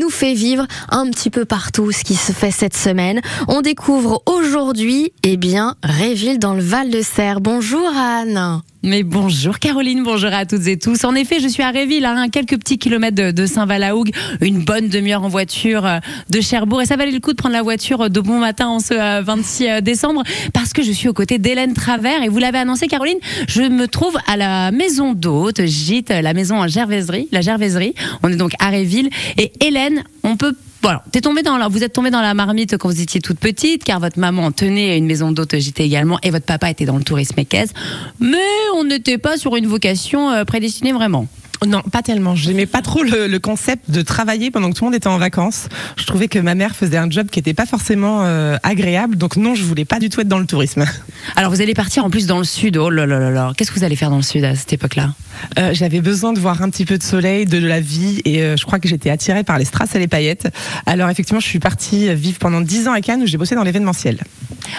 nous fait vivre un petit peu partout ce qui se fait cette semaine. On découvre aujourd'hui, eh bien, Réville dans le Val de Serre. Bonjour Anne. Mais bonjour Caroline, bonjour à toutes et tous. En effet, je suis à Réville, à hein, quelques petits kilomètres de, Saint-Valahougue, une bonne demi-heure en voiture euh, de Cherbourg. Et ça valait le coup de prendre la voiture de bon matin en ce 26 euh, décembre parce que je suis aux côtés d'Hélène Travers. Et vous l'avez annoncé, Caroline, je me trouve à la maison d'hôte, gîte, la maison en Gervaiserie, la Gervaiserie. On est donc à Réville. Et Hélène on peut voilà, vous êtes tombé dans la marmite quand vous étiez toute petite, car votre maman tenait une maison d'hôte JT également, et votre papa était dans le tourisme équestre. Mais on n'était pas sur une vocation euh, prédestinée vraiment. Non, pas tellement. J'aimais pas trop le, concept de travailler pendant que tout le monde était en vacances. Je trouvais que ma mère faisait un job qui n'était pas forcément euh, agréable. Donc non, je voulais pas du tout être dans le tourisme. Alors vous allez partir en plus dans le sud. Oh là là là là. Qu'est-ce que vous allez faire dans le sud à cette époque-là? Euh, J'avais besoin de voir un petit peu de soleil, de, la vie, et euh, je crois que j'étais attirée par les strass et les paillettes. Alors effectivement, je suis partie vivre pendant 10 ans à Cannes où j'ai bossé dans l'événementiel.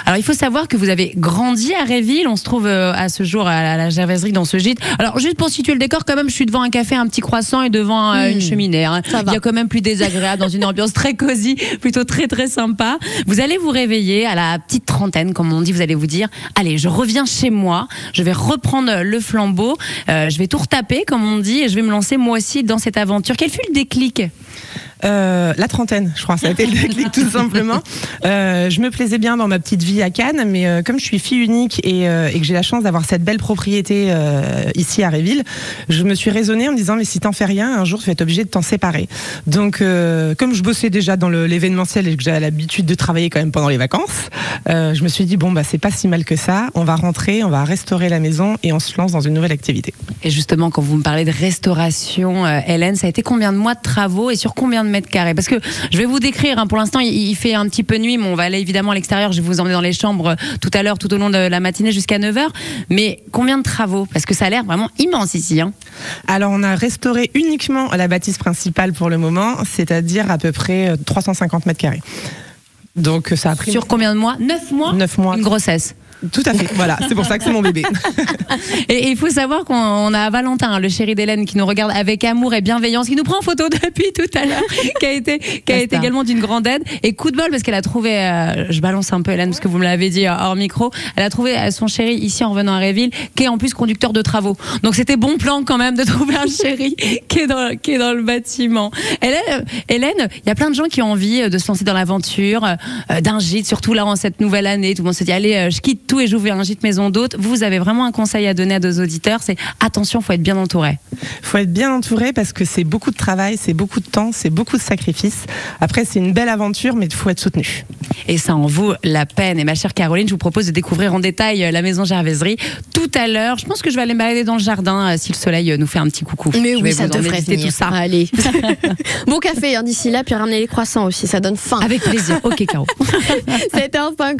Alors il faut savoir que vous avez grandi à Réville. On se trouve à ce jour à la Gervaiserie dans ce gîte. Alors juste pour situer le décor, quand même, je suis devant un café, un petit croissant et devant euh, une hmm. cheminée. Hein. Il y a quand même plus désagréable dans une ambiance très cosy, plutôt très très sympa. Vous allez vous réveiller à la petite trentaine, comme on dit. Vous allez vous dire, allez, je reviens chez moi, je vais reprendre le flambeau, euh, je vais tout retaper, comme on dit, et je vais me lancer moi aussi dans cette aventure. Quel fut le déclic? Euh, la trentaine, je crois, ça a été le déclic tout simplement. Euh, je me plaisais bien dans ma petite vie à Cannes, mais euh, comme je suis fille unique et, que j'ai la chance d'avoir cette belle propriété ici à Réville, je me suis raisonnée en me disant mais si t'en fais rien, un jour tu vas être obligé de t'en séparer. Donc comme je bossais déjà dans l'événementiel et que j'avais l'habitude de travailler quand même pendant les vacances, je me suis dit bon bah c'est pas si mal que ça, on va rentrer, on va restaurer la maison et on se lance dans une nouvelle activité. Et justement quand vous me parlez de restauration, Hélène, ça a été combien de mois de travaux et sur combien de mètres carrés Parce que je vais vous décrire, hein, pour l'instant il, fait un petit peu nuit, mais on va aller évidemment à l'extérieur, je vais vous emmener dans les chambres euh, tout à l'heure, tout au long de la matinée jusqu'à 9h. Mais combien de travaux Parce que ça a l'air vraiment immense ici. Hein. Alors on a restauré uniquement la bâtisse principale pour le moment, c'est-à-dire à peu près 350 euh, mètres carrés. Donc ça a pris... Sur combien de mois? 9 mois? 9 mois. Une grossesse tout à fait, voilà, c'est pour ça que c'est mon bébé. et il faut savoir qu'on a Valentin, le chéri d'Hélène, qui nous regarde avec amour et bienveillance, qui nous prend en photo depuis tout à l'heure, qui a été, qui a été également d'une grande aide. Et coup de bol, parce qu'elle a trouvé, euh, je balance un peu Hélène, parce que vous me l'avez dit euh, hors micro, elle a trouvé euh, son chéri ici en revenant à Réville, qui est en plus conducteur de travaux. Donc c'était bon plan quand même de trouver un chéri qui est dans, qui est dans le bâtiment. Hélène, Hélène, il y a plein de gens qui ont envie de se lancer dans l'aventure, d'un gîte, surtout là en cette nouvelle année. Tout le monde se dit, allez, je quitte et j'ouvre un gîte maison d'hôte, vous avez vraiment un conseil à donner à nos auditeurs, c'est attention, faut être bien entouré. Faut être bien entouré parce que c'est beaucoup de travail, c'est beaucoup de temps, c'est beaucoup de sacrifices. Après, c'est une belle aventure, mais il faut être soutenu. Et ça en vaut la peine. Et ma chère Caroline, je vous propose de découvrir en détail euh, la maison Gervaiserie tout à l'heure. Je pense que je vais aller me balader dans le jardin euh, si le soleil euh, nous fait un petit coucou. Mais je oui, ça devrait tout ça. Allez. bon café hein, d'ici là, puis ramener les croissants aussi, ça donne faim. Avec plaisir. Ok, Caro. 7h50.